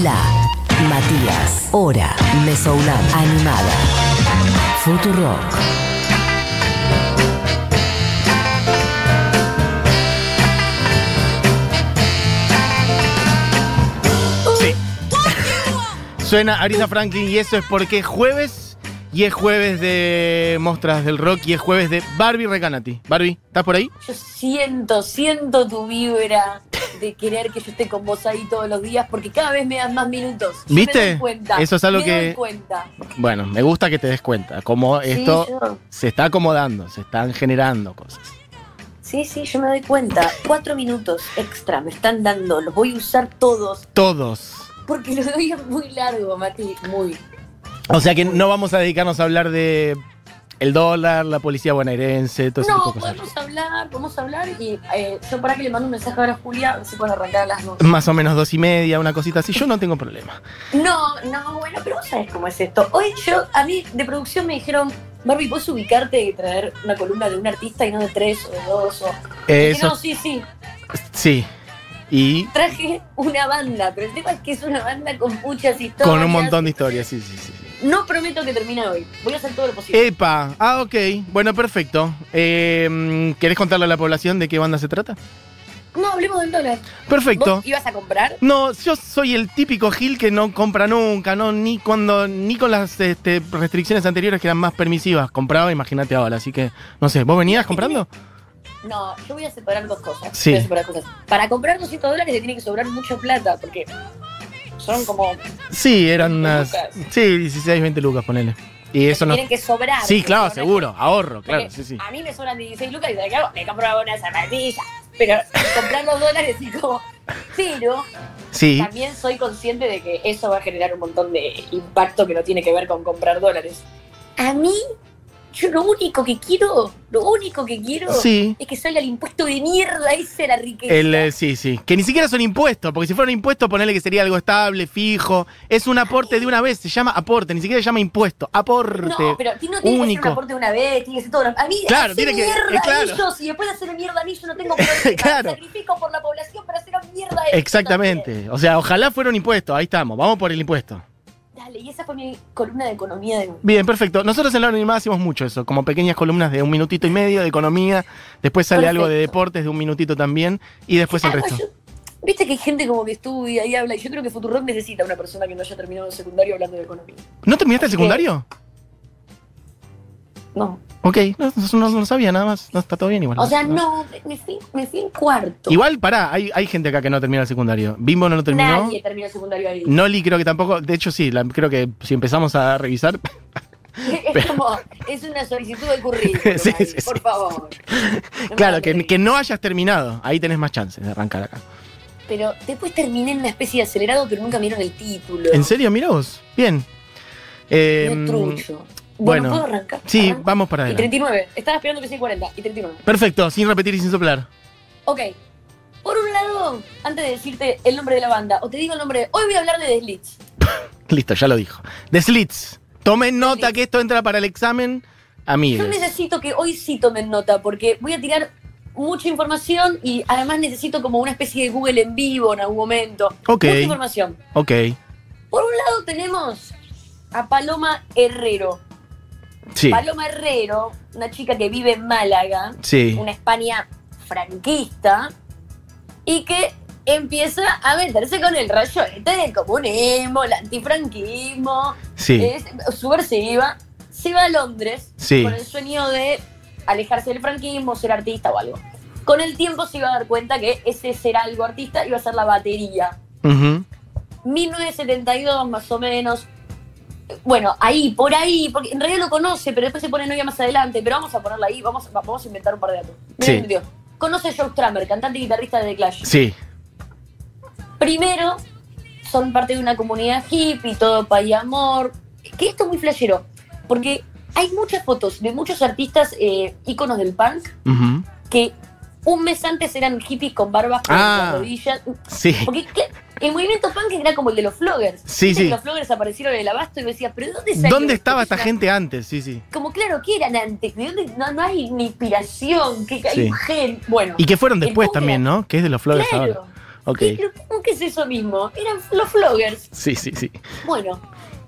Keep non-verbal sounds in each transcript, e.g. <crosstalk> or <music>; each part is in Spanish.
La Matías. Hora. Mesoulab. Animada. Futurock. Sí. <laughs> Suena Arisa Franklin y eso es porque es jueves y es jueves de Mostras del Rock y es jueves de Barbie Recanati. Barbie, ¿estás por ahí? Yo siento, siento tu vibra <laughs> de querer que yo esté con vos ahí todos los días porque cada vez me das más minutos. ¿Viste? Me doy cuenta. Eso es algo me que- doy cuenta. Bueno, me gusta que te des cuenta, como Sí, esto yo- se está acomodando, se están generando cosas. Sí, sí, yo me doy cuenta. Cuatro minutos extra me están dando. Los voy a usar todos Todos. porque lo doy muy largo, Mati. Muy. O sea que no vamos a dedicarnos a hablar de el dólar, la policía bonaerense, todo No, tipo de cosas. podemos hablar, podemos hablar y eh, yo para que le mando un mensaje ahora a Julia, a ver si pueden arrancar a las dos. Más o menos dos y media, una cosita así. Yo no tengo problema. No, no, bueno, pero vos sabés cómo es esto. Hoy yo, a mí de producción me dijeron, Barbie, ¿puedes ubicarte y traer una columna de un artista y no de tres o de dos? O... Dije, no, Eso, sí, sí. sí. Y Traje una banda, pero el tema es que es una banda con muchas historias. con un montón de historias, sí, sí, sí. No prometo que termine hoy. Voy a hacer todo lo posible. Epa, ah, ok. Bueno, perfecto. Eh, ¿Querés contarle a la población de qué banda se trata? no, hablemos del dólar. Perfecto. ¿Vos ibas a comprar? No, yo soy el típico Gil que no compra nunca, no, ni cuando, ni con las este, restricciones anteriores que eran más permisivas. Compraba, imagínate ahora, así que, no sé, ¿vos venías comprando? No, yo voy a separar dos cosas. Sí. Voy a separar cosas. Para comprar 200 dólares le tiene que sobrar mucha plata, porque son como... Sí, eran unas. Lucas. Sí, 16, 20 lucas, ponele. Y eso no. Tienen que sobrar. Sí, claro, seguro, ahorro, claro, Porque sí, sí. A mí me sobran 16 lucas y ¿sabes qué hago? Me compro una zapatilla. Pero <laughs> comprar los dólares es como. Pero Sí, también soy consciente de que eso va a generar un montón de impacto que no tiene que ver con comprar dólares. A mí, yo lo único que quiero, lo único que quiero sí. es que salga el impuesto de mierda ese de la riqueza. El, eh, sí, sí. Que ni siquiera son impuestos, porque si fueran impuestos, ponele que sería algo estable, fijo. Es un aporte de una vez, se llama aporte, ni siquiera se llama impuesto. Aporte. no, pero no tiene que ser único. un aporte de una vez, tiene que ser todo. A mí, Claro, hacer tiene que- mierda eh, claro. ellos y después de hacer mierda a mí, yo no tengo problema. <laughs> Claro. Sacrifico por la población para hacer mierda a ellos Exactamente. O sea, ojalá fuera un impuesto. Ahí estamos, vamos por el impuesto. Dale, y esa fue mi columna de economía de Bien, perfecto. Nosotros en la animada hacemos mucho eso, como pequeñas columnas de un minutito y medio de economía, después sale algo de deportes de un minutito también, y después el resto. yo- Viste que hay gente como que estudia y habla, y yo creo que Futurock necesita una persona que no haya terminado el secundario hablando de economía. ¿No terminaste el Así que- secundario? No. Ok, no, no, sabía nada más. No, está todo bien igual. O sea, no, me fui, me fui en cuarto. Igual, pará, hay, hay gente acá que no termina el secundario. Bimbo no lo terminó. Nadie terminó el secundario ahí. Noli creo que tampoco. De hecho, sí, la- creo que si empezamos a revisar. <laughs> es como, es una solicitud de currículum. <laughs> Sí, ahí, sí, por sí. favor. <laughs> Claro, que, que no hayas terminado. Ahí tenés más chances de arrancar acá. Pero después terminé en una especie de acelerado, pero nunca vieron el título. ¿En serio? Mirá vos. Bien. Eh, trucho. Bueno. ¿puedo arrancar? sí, ¿Arranco? vamos para Y adelante. 39. Estaba esperando que sea 40. Y 39. Perfecto, sin repetir y sin soplar. Ok. Por un lado, antes de decirte el nombre de la banda, o te digo el nombre, de- hoy voy a hablar de The Slits. <laughs> Listo, ya lo dijo. The Slits. Tomen nota Slits. que esto entra para el examen. Yo Amigues. necesito que hoy sí tomen nota, porque voy a tirar mucha información y además necesito como una especie de Google en vivo en algún momento. Ok. Mucha información. Ok. Por un lado tenemos a Paloma Herrero. Sí. Paloma Herrero, una chica que vive en Málaga, Sí. una España franquista, y que empieza a meterse con el rayonete del comunismo, el antifranquismo, Sí. es subversiva, se va a Londres con el sueño de alejarse del franquismo, ser artista o algo. Con el tiempo se iba a dar cuenta que ese ser algo artista iba a ser la batería. Ujú. 1972 más o menos. Bueno, ahí, por ahí, porque en realidad lo conoce, pero después se pone novia más adelante, pero vamos a ponerla ahí, vamos, va- vamos a inventar un par de datos. Sí. Conoce a Joe Strummer, cantante y guitarrista de The Clash. Sí. Primero, son parte de una comunidad hippie, todo paz y amor. Que esto es muy flashero, porque hay muchas fotos de muchos artistas eh, íconos del punk que un mes antes eran hippies con barbas por Ah. las rodillas. Sí. Porque. El movimiento punk era como el de los floggers. Sí, sí. Los floggers aparecieron en el abasto y me decía, ¿pero dónde salió ¿Dónde estaba Es esta gente antes? Sí, sí. Como claro, ¿qué eran antes? ¿De dónde? No, no hay ni inspiración, que hay Sí. un gen. Bueno. Y que fueron después también, era- ¿no? Que es de los flores Claro. ahora. Ok. Y, pero ¿cómo que es eso mismo? Eran los floggers. Sí, sí, sí. Bueno,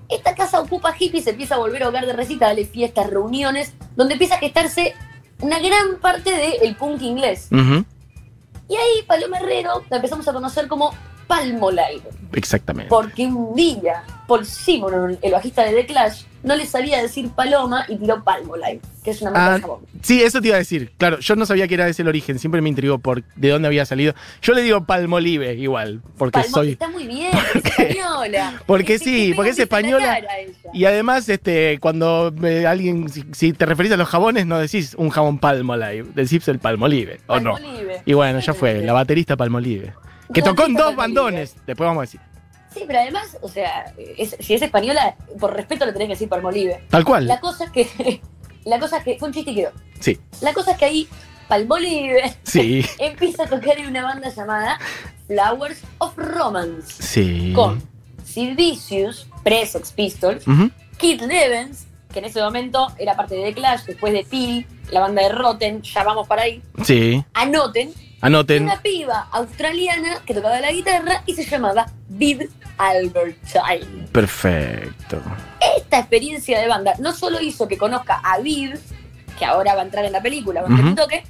esta casa ocupa hippies, se empieza a volver a hogar de recitales, fiestas, reuniones, donde empieza a gestarse una gran parte del punk inglés. Y ahí Paloma Herrero la empezamos a conocer como Palmolive. Exactamente. Porque un día Paul Simonon, el bajista de The Clash, no le sabía decir Paloma y tiró Palmolive, que es una marca Ah, de jabón. sí, eso te iba a decir. Claro, yo no sabía que era ese el origen. Siempre me intrigó por de dónde había salido. Yo le digo palmolive igual, porque Palmo- soy. Está muy bien, <laughs> es española. Porque sí, porque es española. Y además, este, cuando eh, alguien, si, si te referís a los jabones, no decís un jabón palmolive, decís el palmolive, ¿o no? Palmolive. Y bueno, ya fue, la baterista palmolive. Que tocó en dos bandones, después vamos a decir. Sí, pero además, o sea, es- si es española, por respeto le tenés que decir Palmolive. Tal cual. La cosa es que. <laughs> La cosa es que. Fue un chiste y quedó. Sí, La cosa es que ahí Palmolive <laughs> sí, empieza a tocar en una banda llamada Flowers of Romance. sí. Con Sid Vicious, pre-Sex Pistols, Ujú, Keith Levens, que en ese momento era parte de The Clash, después de Peel, la banda de Rotten, ya vamos para ahí. Sí, Anoten, anoten. una piba australiana que tocaba la guitarra y se llamaba Viv Albertine. Perfecto. Esta experiencia de banda no solo hizo que conozca a Viv, que ahora va a entrar en la película, va a un toque,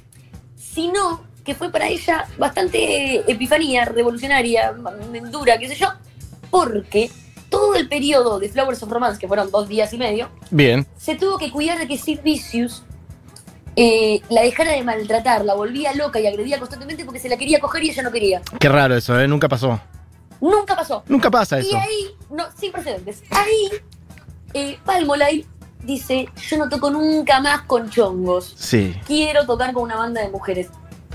sino que fue para ella bastante epifanía, revolucionaria, dura, qué sé yo, porque todo el periodo de Flowers of Romance, que fueron dos días y medio, Bien. se tuvo que cuidar de que Sid Vicious eh, la dejara de maltratar, la volvía loca y agredía constantemente porque se la quería coger y ella no quería. Qué raro eso, ¿eh? Nunca pasó. Nunca pasó. Nunca pasa Y eso. ahí, no, sin precedentes, ahí eh, Palmolive dice, yo no toco nunca más con chongos, Sí. quiero tocar con una banda de mujeres.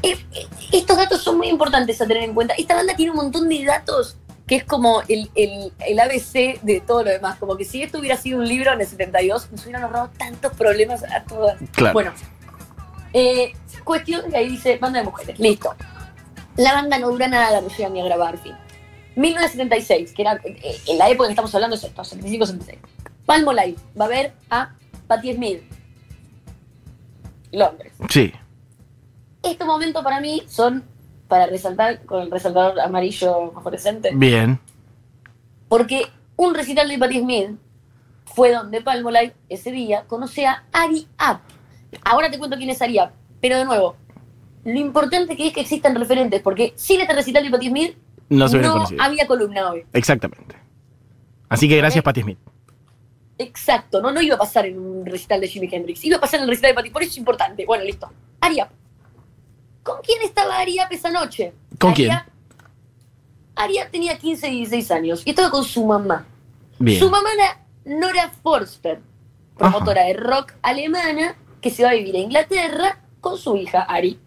Eh, eh, estos datos son muy importantes a tener en cuenta. Esta banda tiene un montón de datos que es como el, el- el ABC de todo lo demás. Como que si esto hubiera sido un libro en el 72, nos hubieran ahorrado tantos problemas a todas. Claro. Bueno, eh, cuestión que ahí dice banda de mujeres. Listo. La banda no dura nada, no llega ni a grabar, fin. 1976, que era eh, en la época que estamos hablando, es esto, 75-76. Palmolive va a ver a Patti Smith. Londres. Sí. Estos momentos para mí son para resaltar con el resaltador amarillo fluorescente. Bien. Porque un recital de Patti Smith fue donde Palmolive ese día conoce a Ari Up. Ahora te cuento quién es Ari Up, pero de nuevo, lo importante que es que existan referentes, porque sin este recital de Patti Smith No se conocido. había columna hoy. Exactamente. Así que gracias. Patti Smith. Exacto, no, no iba a pasar en un recital de Jimi Hendrix, iba a pasar en el recital de Patti, por eso es importante. Bueno, listo. Ari Up. ¿Con quién estaba Ari Up esa noche? ¿Con quién? Up- Ari Up tenía 15 y 16 años y estaba con su mamá. Bien. Su mamá era Nora Forster, promotora de rock alemana que se va a vivir a Inglaterra con su hija Ari.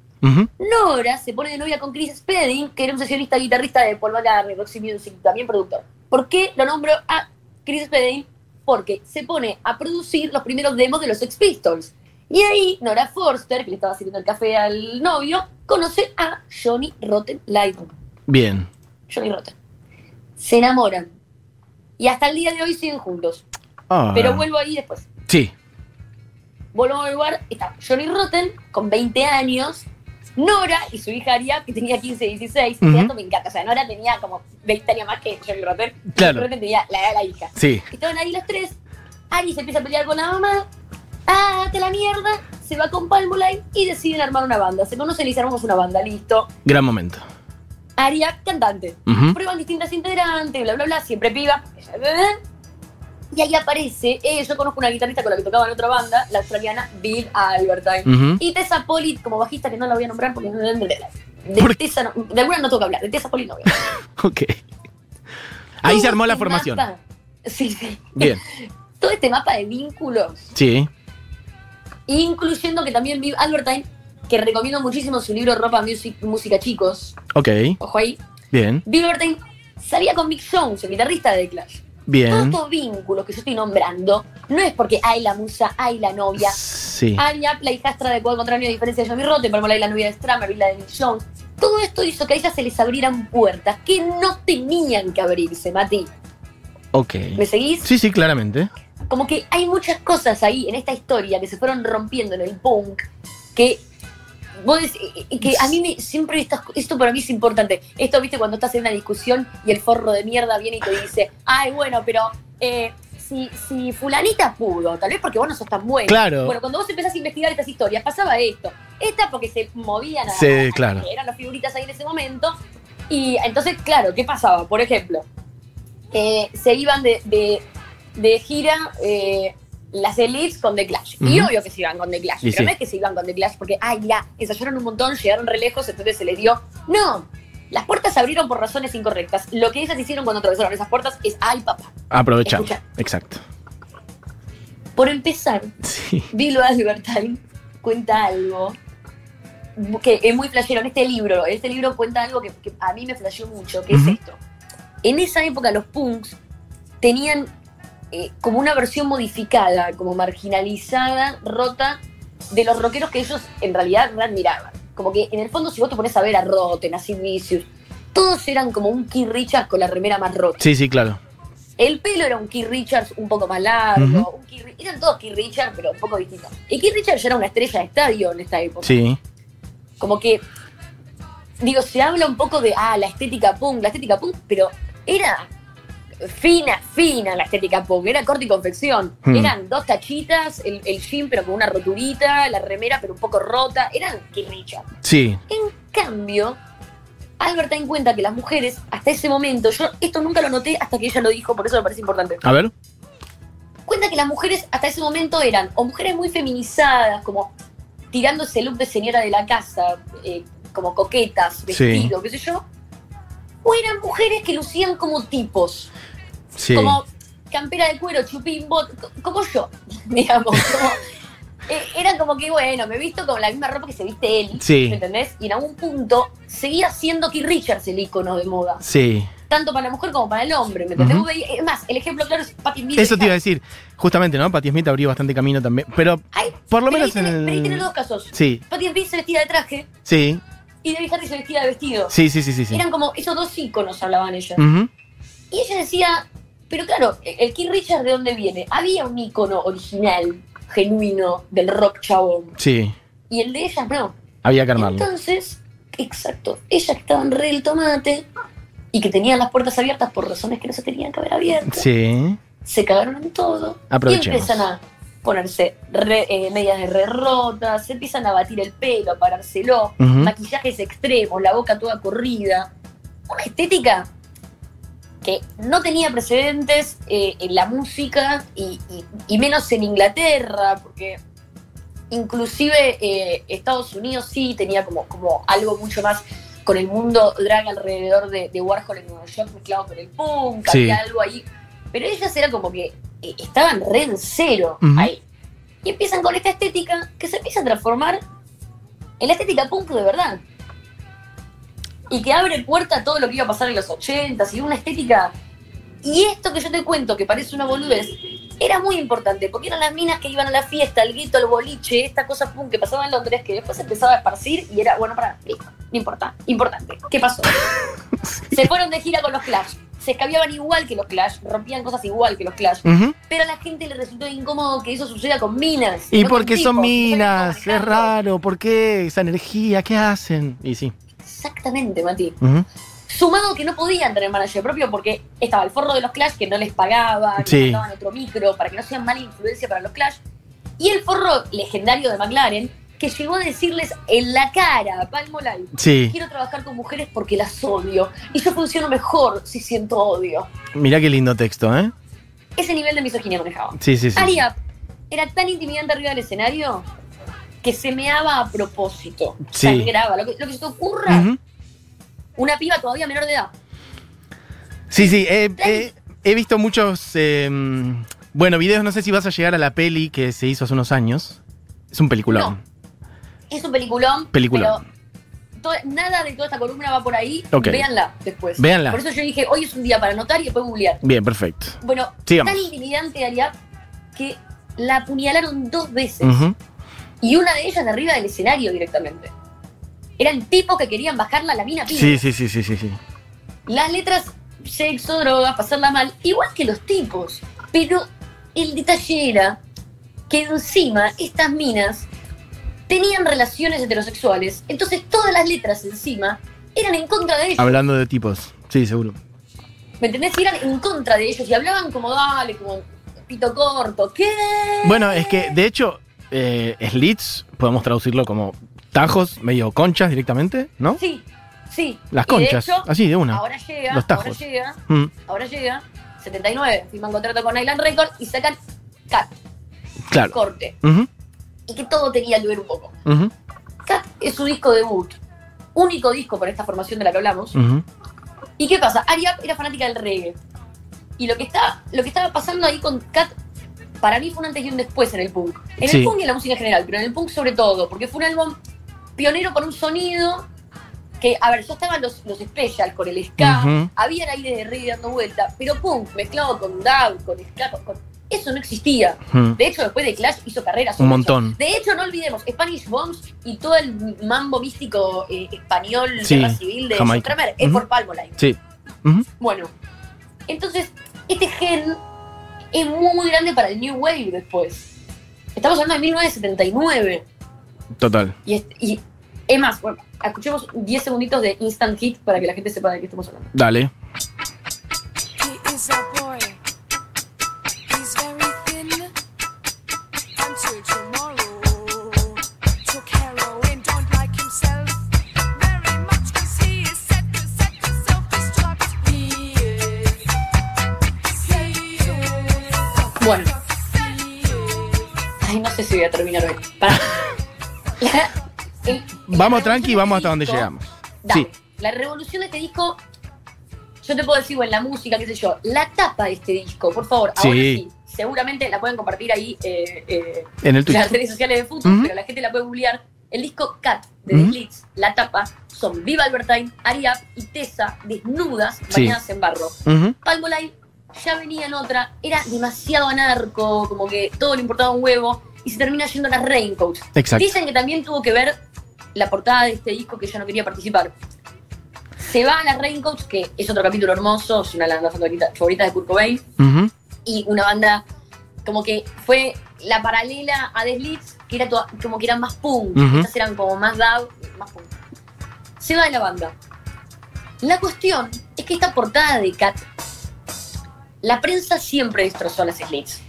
Nora se pone de novia con Chris Spedding, que era un sesionista guitarrista de Paul McCartney, Roxy Music, también productor. ¿Por qué lo nombro a Chris Spedding? Porque se pone a producir los primeros demos de los Sex Pistols. Y ahí Nora Forster, que le estaba sirviendo el café al novio, conoce a Johnny Rotten Lydon. Bien. Johnny Rotten. Se enamoran. Y hasta el día de hoy siguen juntos. Ah. Pero vuelvo ahí después. Sí. Vuelvo al lugar, está Johnny Rotten con 20 años, Nora y su hija Aria, que tenía 15 y 16. Ujú. Este dato me encanta. O sea, Nora tenía como 20 años más que Johnny Rotten. Claro. Rotten tenía la edad de la hija. Sí. Estaban ahí los tres. Ari se empieza a pelear con la mamá. Ah, te la mierda. Se va con Palmolive y deciden armar una banda. Se conocen y se armamos una banda. Listo. Gran momento. Aria, cantante. Prueban distintas integrantes, bla, bla, bla. Siempre piba. Y ahí aparece, eh, yo conozco una guitarrista con la que tocaba en otra banda, la australiana Bill Albertine. Y Tessa Polit como bajista, que no la voy a nombrar porque no de, de, ¿Por de Tessa no- de alguna no toca hablar, de Tessa Polit no voy a hablar. <laughs> Ok. Ahí se armó la este formación. mapa- sí, sí. Bien. <laughs> Todo este mapa de vínculos, Sí. incluyendo que también Viv Albertine, que recomiendo muchísimo su libro Ropa Music, Música Chicos, Ok. ojo ahí, Bien. Viv Albertine salía con Mick Jones, el guitarrista de The Clash. Bien. estos vínculos que yo estoy nombrando, no es porque hay la musa, hay la novia, Sí. Anya, la hijastra de cual contrario a diferencia de Johnny Rotten, Palmolive la novia de Stramer, la de Nick Jones. Todo esto hizo que a ella se les abrieran puertas que no tenían que abrirse, Mati. Ok. ¿Me seguís? Sí, sí, claramente. Como que hay muchas cosas ahí en esta historia que se fueron rompiendo en el punk que Vos decís, que a mí me, siempre estas- esto para mí es importante. Esto, viste, cuando estás en una discusión y el forro de mierda viene y te dice, ay, bueno, pero eh, si, si fulanita pudo, tal vez porque vos no sos tan bueno. Claro. Bueno, cuando vos empezás a investigar estas historias, pasaba esto. Esta porque se movían a, Sí, a- claro. eran las figuritas ahí en ese momento. Y entonces, claro, ¿qué pasaba? Por ejemplo, eh, se iban de, de- de gira eh, las elites con The Clash. Y obvio que se iban con The Clash. Y pero sí. no es que se iban con The Clash porque, ay, ya, ensayaron un montón, llegaron re lejos, entonces se les dio. No. Las puertas se abrieron por razones incorrectas. Lo que ellas hicieron cuando atravesaron esas puertas es, ay, papá. Aprovechar. Exacto. Por empezar, Sí. Bill Albertine cuenta algo que es muy flashero. En este libro, este libro cuenta algo que, que a mí me flasheó mucho, que es esto. En esa época los punks tenían eh, como una versión modificada, como marginalizada, rota, de los rockeros que ellos en realidad admiraban. Como que en el fondo si vos te pones a ver a Rotten, a Sid Vicious, todos eran como un Keith Richards con la remera más rota. Sí, sí, claro. El pelo era un Keith Richards un poco más largo. Un Keith Ri- eran todos Keith Richards, pero un poco distintos. Y Keith Richards ya era una estrella de estadio en esta época. Sí. Como que, digo, se habla un poco de, ah, la estética punk, la estética punk, pero era fina, fina la estética punk. Era corte y confección. Hmm. Eran dos tachitas, el, el jean pero con una roturita, la remera pero un poco rota. Eran Richards. Sí. En cambio, Albert ten en cuenta que las mujeres, hasta ese momento, yo esto nunca lo noté hasta que ella lo dijo, por eso me parece importante. A ver. Cuenta que las mujeres hasta ese momento eran o mujeres muy feminizadas, como tirando ese look de señora de la casa, eh, como coquetas, Sí. vestido, qué sé yo, o eran mujeres que lucían como tipos, Sí. como campera de cuero, chupín, bot, co- como yo, <laughs> digamos. Como, eh, eran como que, bueno, me he visto con la misma ropa que se viste él, Sí. ¿me entendés? Y en algún punto seguía siendo Keith Richards el icono de moda, Sí. tanto para la mujer como para el hombre, ¿me entendés? Es más, el ejemplo claro es Patti Smith. Eso te iba a decir. Justamente, ¿no? Patti Smith abrió bastante camino también. Pero Ay, por lo pero menos ahí en tenés- pero ahí tenés el. dos casos. Sí, Patti Smith se vestía de traje sí. Y Debbie Harry se vestía de vestido. Sí, sí, sí, sí. sí. Eran como esos dos íconos hablaban ellas. Ujú. Y ella decía, pero claro, el Keith Richards de dónde viene? Había un ícono original, genuino, del rock chabón. Sí. Y el de ellas no. Había que armarlo. Entonces, exacto, ellas que estaban re del tomate y que tenían las puertas abiertas por razones que no se tenían que haber abierto, Sí. se cagaron en todo. Y empiezan a ponerse re- eh, medias de re rotas, se empiezan a batir el pelo, a parárselo, Ujú. maquillajes extremos, la boca toda corrida. Una estética que no tenía precedentes eh, en la música y, y- y menos en Inglaterra, porque inclusive eh, Estados Unidos sí tenía como, como algo mucho más con el mundo drag alrededor de, de Warhol en Nueva York mezclado con el punk, Sí. había algo ahí. Pero ellas era como que estaban re en cero ahí. Y empiezan con esta estética que se empieza a transformar en la estética punk de verdad. Y que abre puerta a todo lo que iba a pasar en los 80 y una estética. Y esto que yo te cuento, que parece una boludez, era muy importante, porque eran las minas que iban a la fiesta, el guito, el boliche, esta cosa punk que pasaba en Londres, que después empezaba a esparcir y era, bueno, para, listo, no importa, importante. ¿Qué pasó? <laughs> Se fueron de gira con los Clash, se escabiaban igual que los Clash, rompían cosas igual que los Clash, pero a la gente le resultó incómodo que eso suceda con minas. ¿Y no por qué son minas? Es raro. ¿Por qué esa energía? ¿Qué hacen? Y sí. Exactamente, Mati. Sumado que no podían tener manager propio porque estaba el forro de los Clash que no les pagaba, que Sí. mandaban otro micro para que no sean mala influencia para los Clash. Y el forro legendario de McLaren que llegó a decirles en la cara a Palmolive, Sí. quiero trabajar con mujeres porque las odio. Y yo funciono mejor si siento odio. Mirá qué lindo texto, ¿eh? Ese nivel de misoginia manejaba. Sí, sí, sí. Aria era tan intimidante arriba del escenario que se meaba a propósito. Sí. Sangraba. Lo que, lo que se te ocurra, Ujú. una piba todavía menor de edad. Sí, sí. eh, eh, he visto muchos. eh, bueno, videos. No sé si vas a llegar a la peli que se hizo hace unos años. Es un peliculón. Es un peliculón. Peliculón. Pero nada de toda esta columna va por ahí. Véanla después. Véanla. Por eso yo dije, hoy es un día para anotar y después googlear. Bien, perfecto. Bueno, Sigamos. tan intimidante, Aria, que la apuñalaron dos veces. Y una de ellas de arriba del escenario directamente. Eran tipos que querían bajarla a la mina piba. Sí, sí, sí, sí, sí, sí. Las letras, sexo, drogas, pasarla mal, igual que los tipos. Pero el detalle era que encima estas minas tenían relaciones heterosexuales. Entonces todas las letras encima eran en contra de ellos. Hablando de tipos. Sí, seguro. ¿Me entendés? Y eran en contra de ellos y hablaban como dale, como pito corto. ¿Qué? Bueno, es que de hecho, eh, slits, podemos traducirlo como tajos, medio conchas directamente, ¿no? Sí, sí. Las de conchas, hecho, así de una. Ahora llega, Los tajos. ahora llega, Mm, ahora llega, 79, firman contrato con Island Records y sacan Cat, claro. corte. Ujú, Y que todo tenía que ver un poco. ujú, Cat es su disco debut. Único disco por esta formación de la que hablamos. ¿Y qué pasa? Ariap era fanática del reggae. Y lo que, está, lo que estaba pasando ahí con Kat, para mí fue un antes y un después en el punk. En Sí. el punk y en la música en general, pero en el punk sobre todo, porque fue un álbum pionero con un sonido que, a ver, ya estaban los, los special con el ska, Ujú. había aire de reggae dando vuelta, pero punk mezclado con dub, con ska, con- con- eso no existía. Mm. De hecho, después de Clash hizo carreras. Un eso. montón. De hecho, no olvidemos, Spanish Bombs y todo el mambo místico eh, español, Sí, guerra civil de Jamaica. John Kramer, es por Palmolive. Sí. Ujú. Bueno, entonces, este gen es muy, muy grande para el New Wave después. Estamos hablando de 1979. Total. Y es, y es más, bueno, escuchemos 10 segunditos de Instant Hit para que la gente sepa de qué estamos hablando. Dale. Sé si voy a terminar hoy. Pará. La- <laughs> el- Vamos tranqui y vamos hasta donde disco- llegamos. Dale. Sí. La revolución de este disco, yo te puedo decir, bueno, en la música, qué sé yo, la tapa de este disco, por favor, ahora Sí. seguramente la pueden compartir ahí eh, eh, En el las redes sociales de fútbol, Ujú. pero la gente la puede googlear. El disco Cat de. The Slits, la tapa, son Viva Albertine, Ariap y Tessa desnudas, Sí. bañadas en barro. Palmolive ya venía en otra, era demasiado anarco, como que todo le importaba un huevo, y se termina yendo a las Raincoats. Exacto. Dicen que también tuvo que ver la portada de este disco que ella no quería participar. Se va a las Raincoats, que es otro capítulo hermoso, es una de las bandas favoritas favoritas de Kurt Cobain, y una banda como que fue la paralela a The Slits, que era toda- como que eran más punk, Ujú. estas eran como más dub, más punk. Se va de la banda. La cuestión es que esta portada de Cat, la prensa siempre destrozó a las Slits.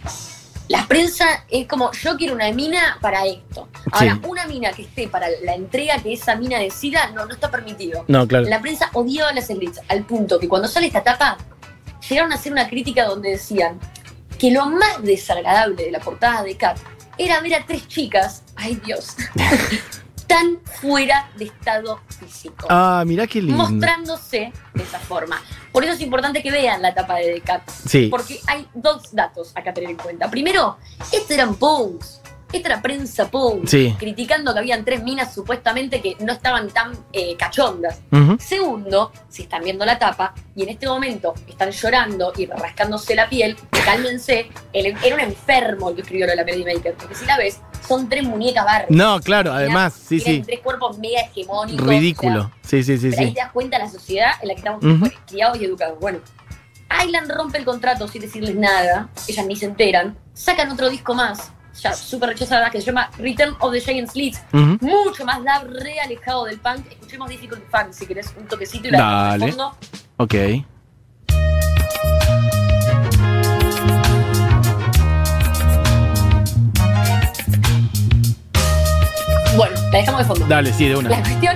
La prensa es como, yo quiero una mina para esto. Ahora, Sí. una mina que esté para la entrega que esa mina decida, no, no está permitido. No, claro. La prensa odiaba a las Slits, al punto que cuando sale esta tapa, llegaron a hacer una crítica donde decían que lo más desagradable de la portada de Cat era ver a tres chicas, ay Dios, <laughs> tan fuera de estado físico. Ah, mirá qué lindo. Mostrándose de esa forma. Por eso es importante que vean la tapa de The Cat. Sí. Porque hay dos datos acá a tener en cuenta. Primero, estos eran punks. Esta era prensa punk. Sí. Criticando que habían tres minas supuestamente que no estaban tan eh, cachondas. Segundo, si están viendo la tapa y en este momento están llorando y rascándose la piel, cálmense. Él era un enfermo el que escribió lo de la Melody Maker. Porque si la ves, son tres muñecas Barbie. No, claro, además, sí, sí. tres cuerpos mega hegemónicos. o Ridículo. Sí, sí, sí, pero ahí sí. te das cuenta la sociedad en la que estamos Ujú. criados y educados. Bueno, Island rompe el contrato sin decirles nada, ellas ni se enteran, sacan otro disco más, ya súper rechazada, que se llama Return of the Giant Slits, mucho más dab, re alejado del punk. Escuchemos Difficult Fun si querés un toquecito y la Dale. fondo. Ok. La dejamos de fondo. Dale, sí, de La una. cuestión,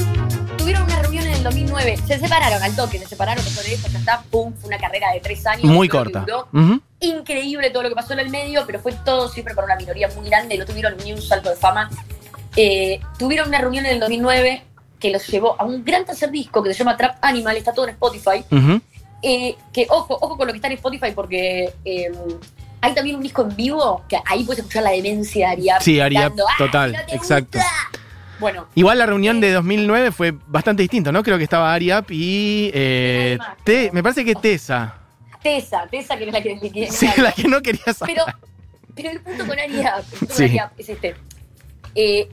tuvieron una reunión en el 2009, se separaron al toque, se separaron, pasó de ya está, pum, fue una carrera de tres años. Muy corta. duró. Increíble todo lo que pasó en el medio, pero fue todo siempre para una minoría muy grande, no tuvieron ni un salto de fama. Eh, tuvieron una reunión en el 2009 que los llevó a un gran tercer disco que se llama Trap Animal, está todo en Spotify. Eh, que ojo, ojo con lo que está en Spotify porque eh, hay también un disco en vivo que ahí puedes escuchar la demencia de Ariap. Sí, Ariap, gritando, "¡Ay, total, no exacto. gusta!". Bueno, Igual la reunión de 2009 fue bastante distinta, ¿no? Creo que estaba Ariap y. eh. Te- me parece que Tessa. Tessa, Tessa que es la que, que- que- Sí, la que no quería saber. Pero, pero el punto con Ariap, <laughs> Sí. es este. Eh,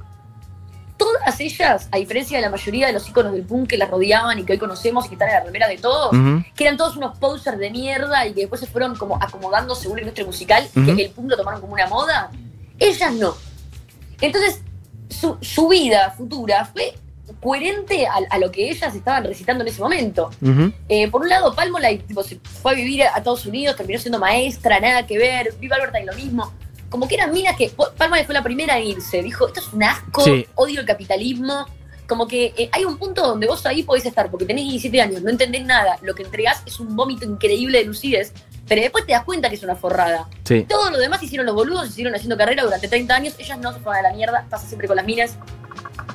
todas ellas, a diferencia de la mayoría de los íconos del punk que las rodeaban y que hoy conocemos y que están en la remera de todos, que eran todos unos posers de mierda y que después se fueron como acomodando según la industria musical, Ujú. que el punk lo tomaron como una moda, ellas no. Entonces, su, su vida futura fue coherente a, a lo que ellas estaban recitando en ese momento. Eh, por un lado, tipo, se fue a vivir a Estados Unidos, terminó siendo maestra, nada que ver. Viva Alberta y lo mismo. Como que eran minas que. Palmolive fue la primera en irse. Dijo: Esto es un asco, Sí. odio el capitalismo. Como que eh, hay un punto donde vos ahí podés estar, porque tenés 17 años, no entendés nada. Lo que entregás es un vómito increíble de lucidez, pero después te das cuenta que es una forrada. Sí. Todo lo demás hicieron los boludos, siguieron haciendo carrera durante 30 años. Ellas no se fueron a la mierda, pasa siempre con las minas.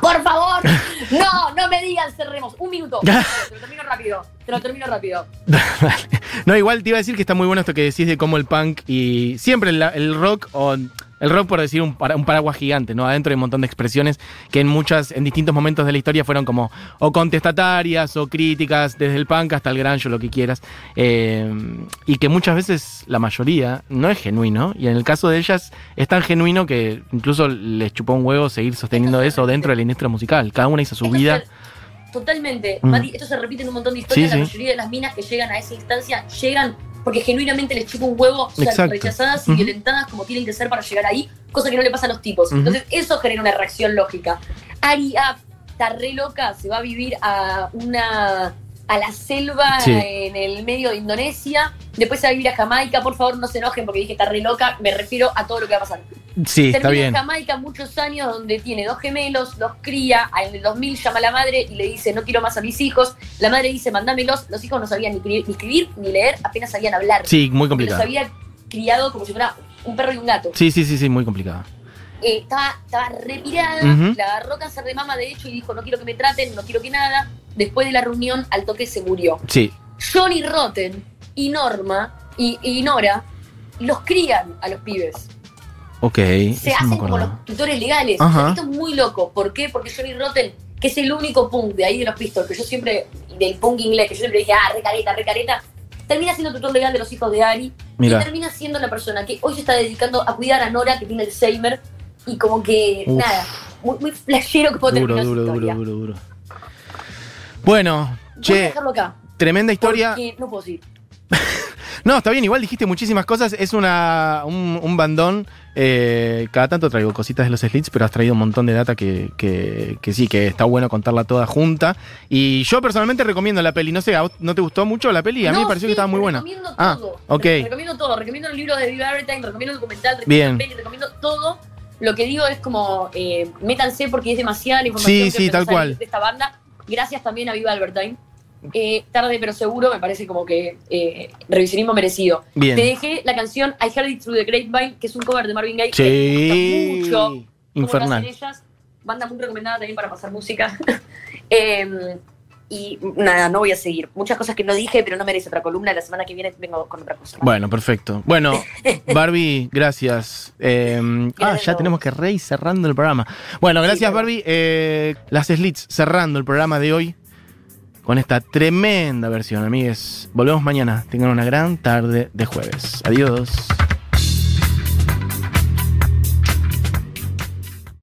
Por favor, <laughs> no, no me digan cerremos. Un minuto. <laughs> Te lo termino rápido. Te lo termino rápido. <laughs> no, igual te iba a decir que está muy bueno esto que decís de cómo el punk y siempre el, el rock o el rock por decir un, para- un paraguas gigante, ¿no? Adentro hay un montón de expresiones que en muchas, en distintos momentos de la historia fueron como o contestatarias o críticas, desde el punk hasta el grunge o lo que quieras. Eh, y que muchas veces la mayoría no es genuino. Y en el caso de ellas es tan genuino que incluso les chupó un huevo seguir sosteniendo eso dentro de la industria musical. Cada una hizo su vida. totalmente. Mm. Mati, esto se repite en un montón de historias. Sí, la sí. mayoría de las minas que llegan a esa instancia llegan porque genuinamente les chupa un huevo ser Exacto. rechazadas y violentadas como tienen que ser para llegar ahí, cosa que no le pasa a los tipos. Entonces, eso genera una reacción lógica. Ari Ap está re loca, se va a vivir a una a la selva Sí. en el medio de Indonesia, después se va a vivir a Jamaica, por favor no se enojen porque dije está re loca, me refiero a todo lo que va a pasar. Sí, está Termina bien. en Jamaica muchos años donde tiene dos gemelos, los cría, en el 2000 llama a la madre y le dice no quiero más a mis hijos, la madre dice mandámelos, los hijos no sabían ni escribir ni, escribir, ni leer, apenas sabían hablar. Sí, muy Porque los complicado. había criado como si fuera un perro y un gato. Sí, sí, sí, sí, muy complicado. Eh, estaba, estaba repirada, la agarró cáncer de mama de hecho y dijo no quiero que me traten, no quiero que nada. Después de la reunión al toque se murió. Sí, Johnny Rotten y Norma y, y Nora los crían a los pibes. ok. se hacen como los tutores legales. Esto es muy loco. ¿Por qué? Porque Johnny Rotten, que es el único punk de ahí de los Pistols, que yo siempre, del punk inglés, que yo siempre dije, ah, recareta, recareta, termina siendo tutor legal de los hijos de Ari Mira. y termina siendo la persona que hoy se está dedicando a cuidar a Nora, que tiene Alzheimer, y como que, Uf. nada, muy, muy flashero que puedo Duro, terminar duro, su duro, historia. duro, duro. Bueno, Voy a che, dejarlo acá. tremenda historia. Porque no puedo seguir. <laughs> No, está bien, igual dijiste muchísimas cosas. Es una, un, un bandón. eh, cada tanto traigo cositas de los slits, pero has traído un montón de data que, que- que sí, que está bueno contarla toda junta. Y yo personalmente recomiendo la peli. No sé, ¿a vos ¿no te gustó mucho la peli? A mí No, me pareció sí, que estaba muy buena. Recomiendo Ah, todo. ok. Re- Recomiendo todo. Recomiendo el libro de Viva Everytime, recomiendo el documental, recomiendo Bien. la peli, recomiendo todo. Lo que digo es como, eh, métanse porque es demasiada la información Sí, que sí, tal cual. de esta banda. Gracias también a Viva Albertine. Eh, tarde pero seguro, me parece como que eh, revisionismo merecido. Bien. Te dejé la canción I Heard It Through the Grapevine, que es un cover de Marvin Gaye. que Sí. me gusta mucho. Infernal. ellas. Banda muy recomendada también para pasar música. <laughs> Em, y nada, no voy a seguir. Muchas cosas que no dije, pero no merece otra columna. La semana que viene vengo con otra cosa. Bueno, perfecto. Bueno, <laughs> Barbie, gracias. Eh, ah, ya tenemos que re ir cerrando el programa. Bueno, gracias, claro. Barbie. Eh, las Slits cerrando el programa de hoy con esta tremenda versión, amigues. Volvemos mañana. Tengan una gran tarde de jueves. Adiós.